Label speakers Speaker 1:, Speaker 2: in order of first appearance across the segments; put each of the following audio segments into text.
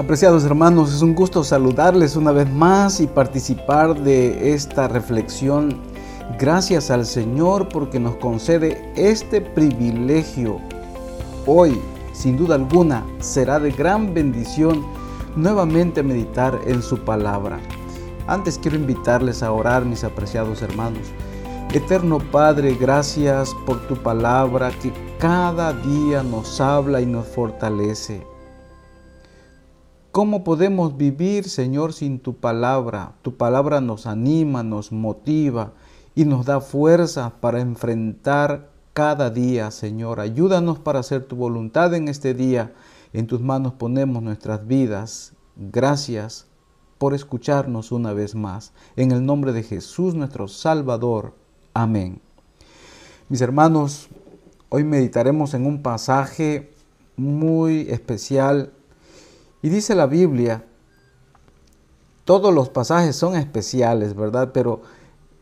Speaker 1: Apreciados hermanos, es un gusto saludarles una vez más y participar de esta reflexión. Gracias al Señor porque nos concede este privilegio. Hoy, sin duda alguna, será de gran bendición nuevamente meditar en su palabra. Antes quiero invitarles a orar, mis apreciados hermanos. Eterno Padre, gracias por tu palabra que cada día nos habla y nos fortalece. ¿Cómo podemos vivir, Señor, sin tu palabra? Tu palabra nos anima, nos motiva y nos da fuerza para enfrentar cada día, Señor. Ayúdanos para hacer tu voluntad en este día. En tus manos ponemos nuestras vidas. Gracias por escucharnos una vez más. En el nombre de Jesús nuestro Salvador. Amén. Mis hermanos, hoy meditaremos en un pasaje muy especial y dice la Biblia, todos los pasajes son especiales, ¿verdad? Pero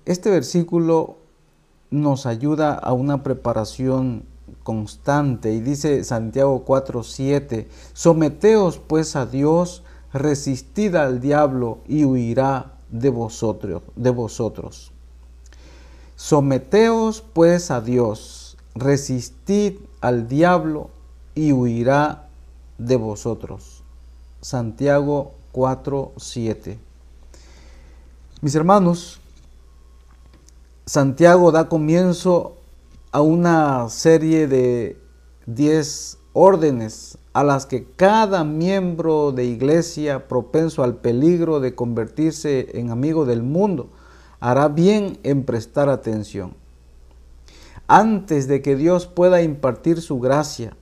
Speaker 1: este versículo nos ayuda a una preparación constante y dice Santiago 4:7, someteos pues a Dios, resistid al diablo y huirá de vosotros, de vosotros. Someteos pues a Dios, resistid al diablo y huirá de vosotros. Santiago 4, 7. Mis hermanos, Santiago da comienzo a una serie de 10 órdenes a las que cada miembro de iglesia propenso al peligro de convertirse en amigo del mundo hará bien en prestar atención. Antes de que Dios pueda impartir su gracia,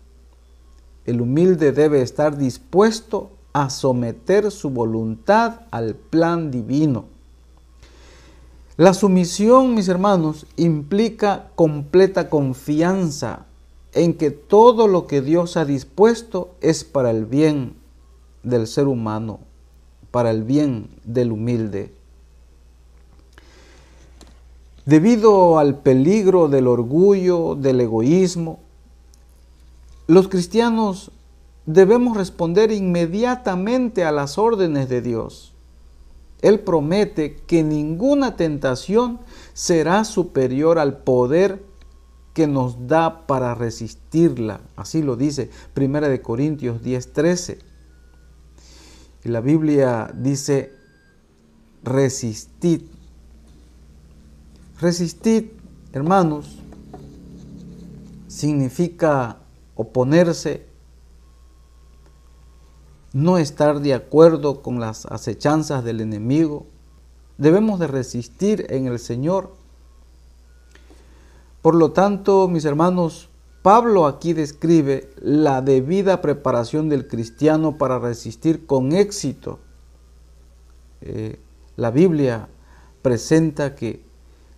Speaker 1: el humilde debe estar dispuesto a someter su voluntad al plan divino. La sumisión, mis hermanos, implica completa confianza en que todo lo que Dios ha dispuesto es para el bien del ser humano, para el bien del humilde. Debido al peligro del orgullo, del egoísmo, los cristianos debemos responder inmediatamente a las órdenes de Dios. Él promete que ninguna tentación será superior al poder que nos da para resistirla. Así lo dice 1 de Corintios 10:13. Y la Biblia dice resistid. Resistid, hermanos, significa oponerse no estar de acuerdo con las acechanzas del enemigo. Debemos de resistir en el Señor. Por lo tanto, mis hermanos, Pablo aquí describe la debida preparación del cristiano para resistir con éxito. Eh, la Biblia presenta que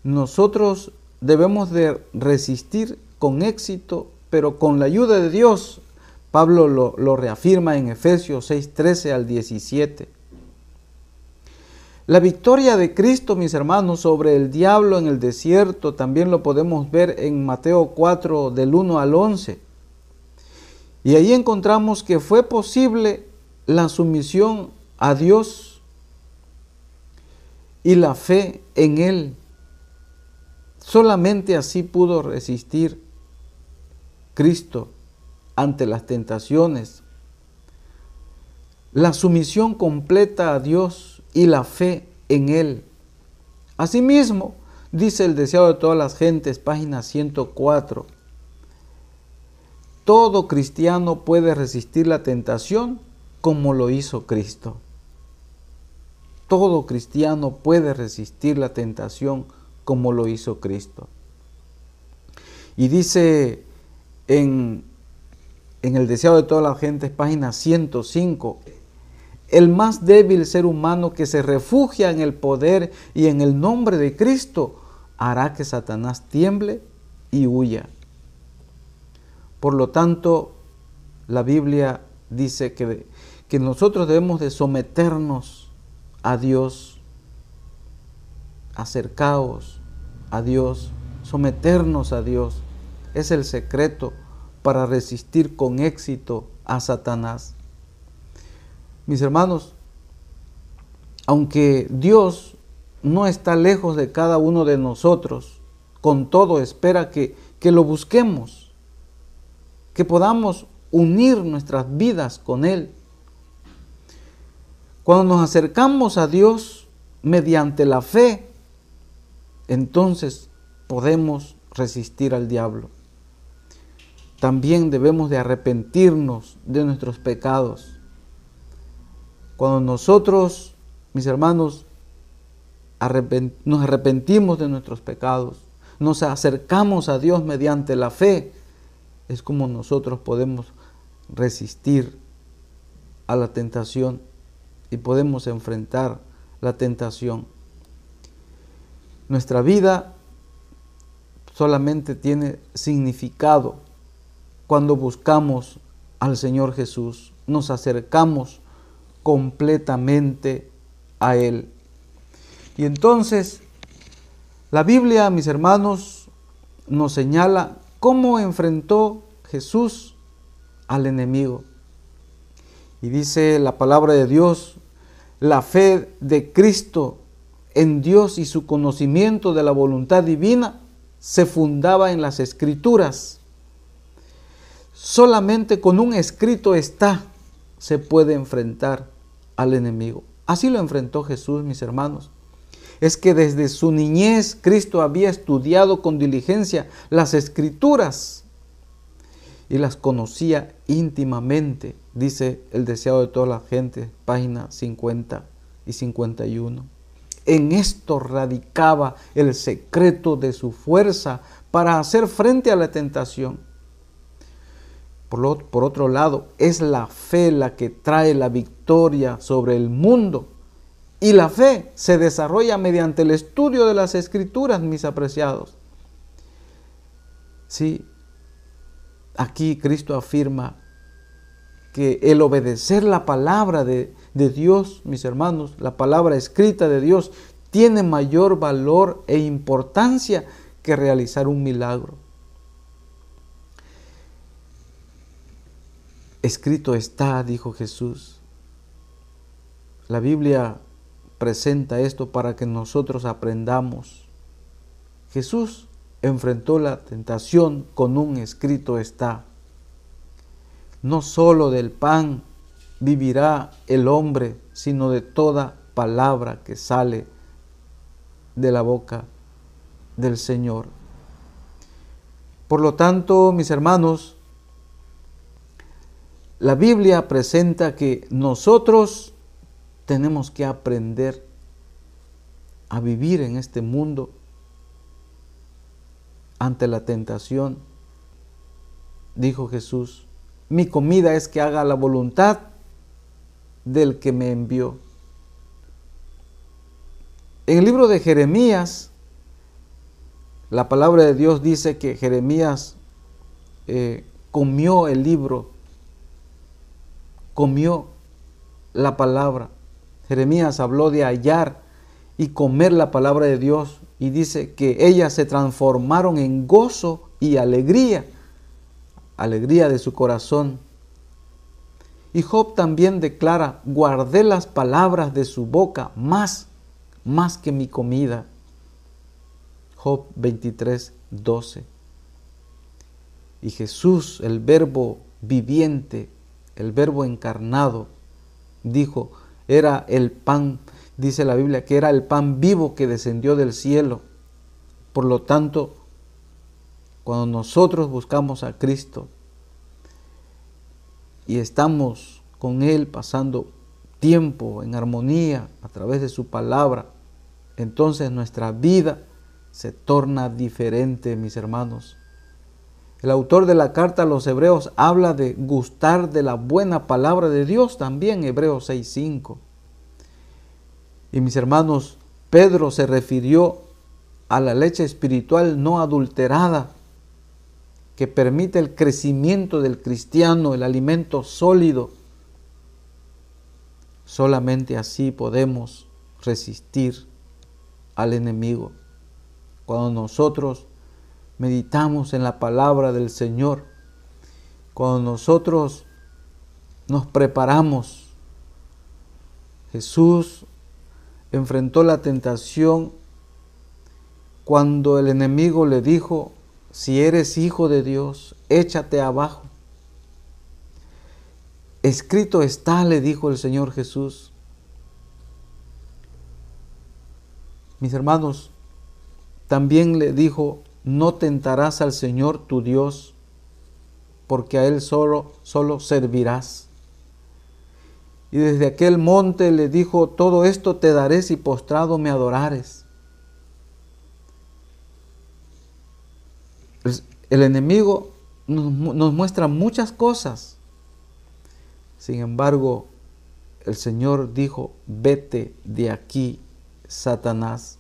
Speaker 1: nosotros debemos de resistir con éxito, pero con la ayuda de Dios Pablo lo, reafirma en Efesios 6, 13 al 17. La victoria de Cristo, mis hermanos, sobre el diablo en el desierto también lo podemos ver en Mateo 4 del 1 al 11. Y ahí encontramos que fue posible la sumisión a Dios y la fe en Él. Solamente así pudo resistir Cristo ante las tentaciones. La sumisión completa a Dios y la fe en Él. Asimismo, dice el deseo de todas las gentes, página 104. Todo cristiano puede resistir la tentación como lo hizo Cristo. Todo cristiano puede resistir la tentación como lo hizo Cristo. Y dice en en el deseo de toda la gente, página 105. El más débil ser humano que se refugia en el poder y en el nombre de Cristo hará que Satanás tiemble y huya. Por lo tanto, la Biblia dice que, que nosotros debemos de someternos a Dios, acercaos a Dios, someternos a Dios. Es el secreto para resistir con éxito a Satanás. mis hermanos, aunque Dios no está lejos de cada uno de nosotros, con todo espera que, que lo busquemos, que podamos unir nuestras vidas con Él. Cuando nos acercamos a Dios mediante la fe, entonces podemos resistir al diablo. También debemos de arrepentirnos de nuestros pecados. Cuando nosotros, mis hermanos, nos arrepentimos de nuestros pecados, nos acercamos a Dios mediante la fe, es como nosotros podemos resistir a la tentación y podemos enfrentar la tentación. Nuestra vida solamente tiene significado cuando buscamos al Señor Jesús, nos acercamos completamente a Él. Y entonces, la Biblia, mis hermanos, nos señala cómo enfrentó Jesús al enemigo. Y dice la palabra de Dios, la fe de Cristo en Dios y su conocimiento de la voluntad divina se fundaba en las escrituras. Solamente con un escrito está se puede enfrentar al enemigo. Así lo enfrentó Jesús, mis hermanos. Es que desde su niñez Cristo había estudiado con diligencia las escrituras y las conocía íntimamente, dice el deseado de toda la gente, página 50 y 51. En esto radicaba el secreto de su fuerza para hacer frente a la tentación. Por, otro lado, es la fe la que trae la victoria sobre el mundo. Y la fe se desarrolla mediante el estudio de las escrituras, mis apreciados. Sí, Aquí Cristo afirma que el obedecer la palabra de, Dios, mis hermanos, la palabra escrita de Dios, tiene mayor valor e importancia que realizar un milagro. Escrito está, dijo Jesús. La Biblia presenta esto para que nosotros aprendamos. Jesús enfrentó la tentación con un escrito está. No solo del pan vivirá el hombre, sino de toda palabra que sale de la boca del Señor. Por lo tanto, mis hermanos, la Biblia presenta que nosotros tenemos que aprender a vivir en este mundo ante la tentación, dijo Jesús, mi comida es que haga la voluntad del que me envió. En el libro de Jeremías, la palabra de Dios dice que Jeremías eh, comió el libro, comió la palabra. Jeremías habló de hallar y comer la palabra de Dios y dice que ellas se transformaron en gozo y alegría, alegría de su corazón. Y Job también declara, guardé las palabras de su boca más, más que mi comida. Job 23, 12. Y Jesús, el verbo viviente, el verbo encarnado, dijo, era el pan dice la Biblia, que era el pan vivo que descendió del cielo. Por lo tanto, cuando nosotros buscamos a Cristo y estamos con Él pasando tiempo en armonía a través de su palabra, entonces nuestra vida se torna diferente, mis hermanos. El autor de la carta a los hebreos habla de gustar de la buena palabra de Dios también, Hebreos 6.5. Y mis hermanos, Pedro se refirió a la leche espiritual no adulterada que permite el crecimiento del cristiano, el alimento sólido. Solamente así podemos resistir al enemigo. Cuando nosotros meditamos en la palabra del Señor, cuando nosotros nos preparamos Jesús enfrentó la tentación cuando el enemigo le dijo, si eres hijo de Dios, échate abajo. Escrito está, le dijo el Señor Jesús. Mis hermanos, también le dijo, no tentarás al Señor tu Dios, porque a Él solo, solo servirás. Y desde aquel monte le dijo, todo esto te daré si postrado me adorares. El enemigo nos, muestra muchas cosas. Sin embargo, el Señor dijo, vete de aquí, Satanás.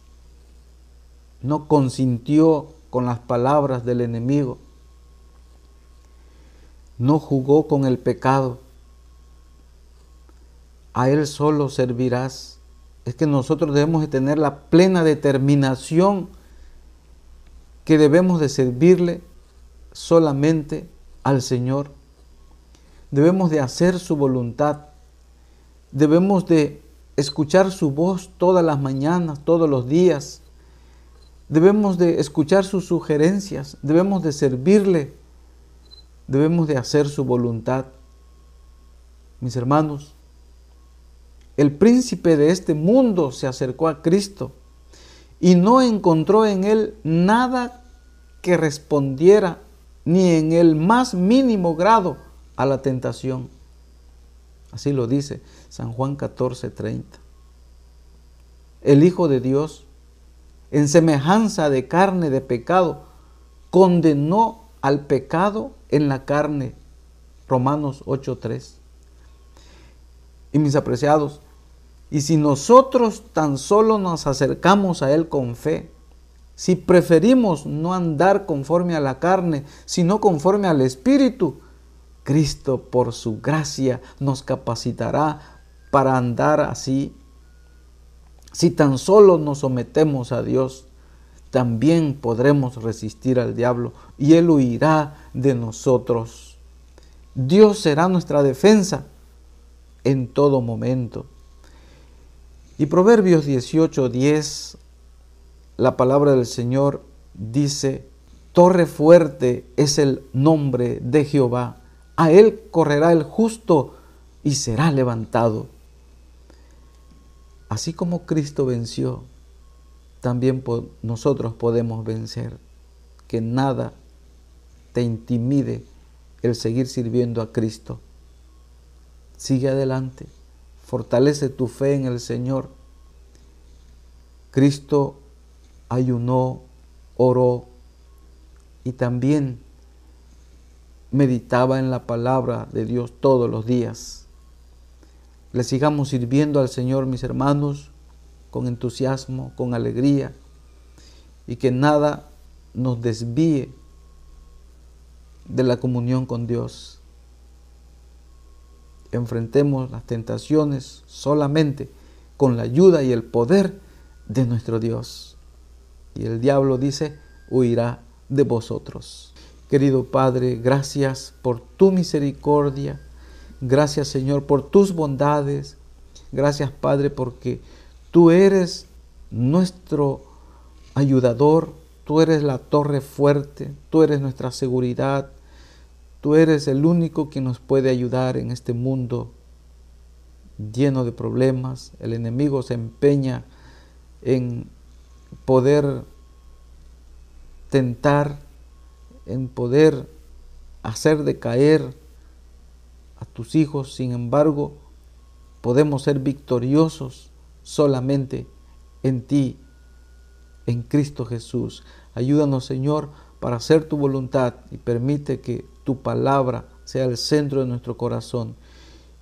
Speaker 1: No consintió con las palabras del enemigo. No jugó con el pecado a Él solo servirás. Es que nosotros debemos de tener la plena determinación que debemos de servirle solamente al Señor. Debemos de hacer su voluntad. Debemos de escuchar su voz todas las mañanas, todos los días. Debemos de escuchar sus sugerencias. Debemos de servirle. Debemos de hacer su voluntad. Mis hermanos, el príncipe de este mundo se acercó a Cristo y no encontró en él nada que respondiera ni en el más mínimo grado a la tentación. Así lo dice San Juan 14, 30. El Hijo de Dios, en semejanza de carne de pecado, condenó al pecado en la carne. Romanos 8:3. Y mis apreciados, y si nosotros tan solo nos acercamos a Él con fe, si preferimos no andar conforme a la carne, sino conforme al Espíritu, Cristo por su gracia nos capacitará para andar así. Si tan solo nos sometemos a Dios, también podremos resistir al diablo y Él huirá de nosotros. Dios será nuestra defensa en todo momento. Y Proverbios 18, 10, la palabra del Señor dice, Torre fuerte es el nombre de Jehová, a él correrá el justo y será levantado. Así como Cristo venció, también nosotros podemos vencer. Que nada te intimide el seguir sirviendo a Cristo. Sigue adelante fortalece tu fe en el Señor. Cristo ayunó, oró y también meditaba en la palabra de Dios todos los días. Le sigamos sirviendo al Señor, mis hermanos, con entusiasmo, con alegría, y que nada nos desvíe de la comunión con Dios enfrentemos las tentaciones solamente con la ayuda y el poder de nuestro Dios. Y el diablo dice, huirá de vosotros. Querido Padre, gracias por tu misericordia. Gracias Señor por tus bondades. Gracias Padre porque tú eres nuestro ayudador. Tú eres la torre fuerte. Tú eres nuestra seguridad. Tú eres el único que nos puede ayudar en este mundo lleno de problemas. El enemigo se empeña en poder tentar, en poder hacer decaer tus hijos. Sin embargo, podemos ser victoriosos solamente en ti, en Cristo Jesús. Ayúdanos, Señor, para hacer tu voluntad y permite que tu palabra sea el centro de nuestro corazón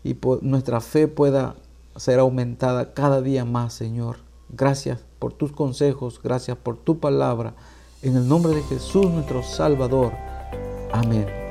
Speaker 1: y nuestra fe pueda ser aumentada cada día más, Señor. Gracias por tus consejos, gracias por tu palabra. En el nombre de Jesús nuestro Salvador. Amén.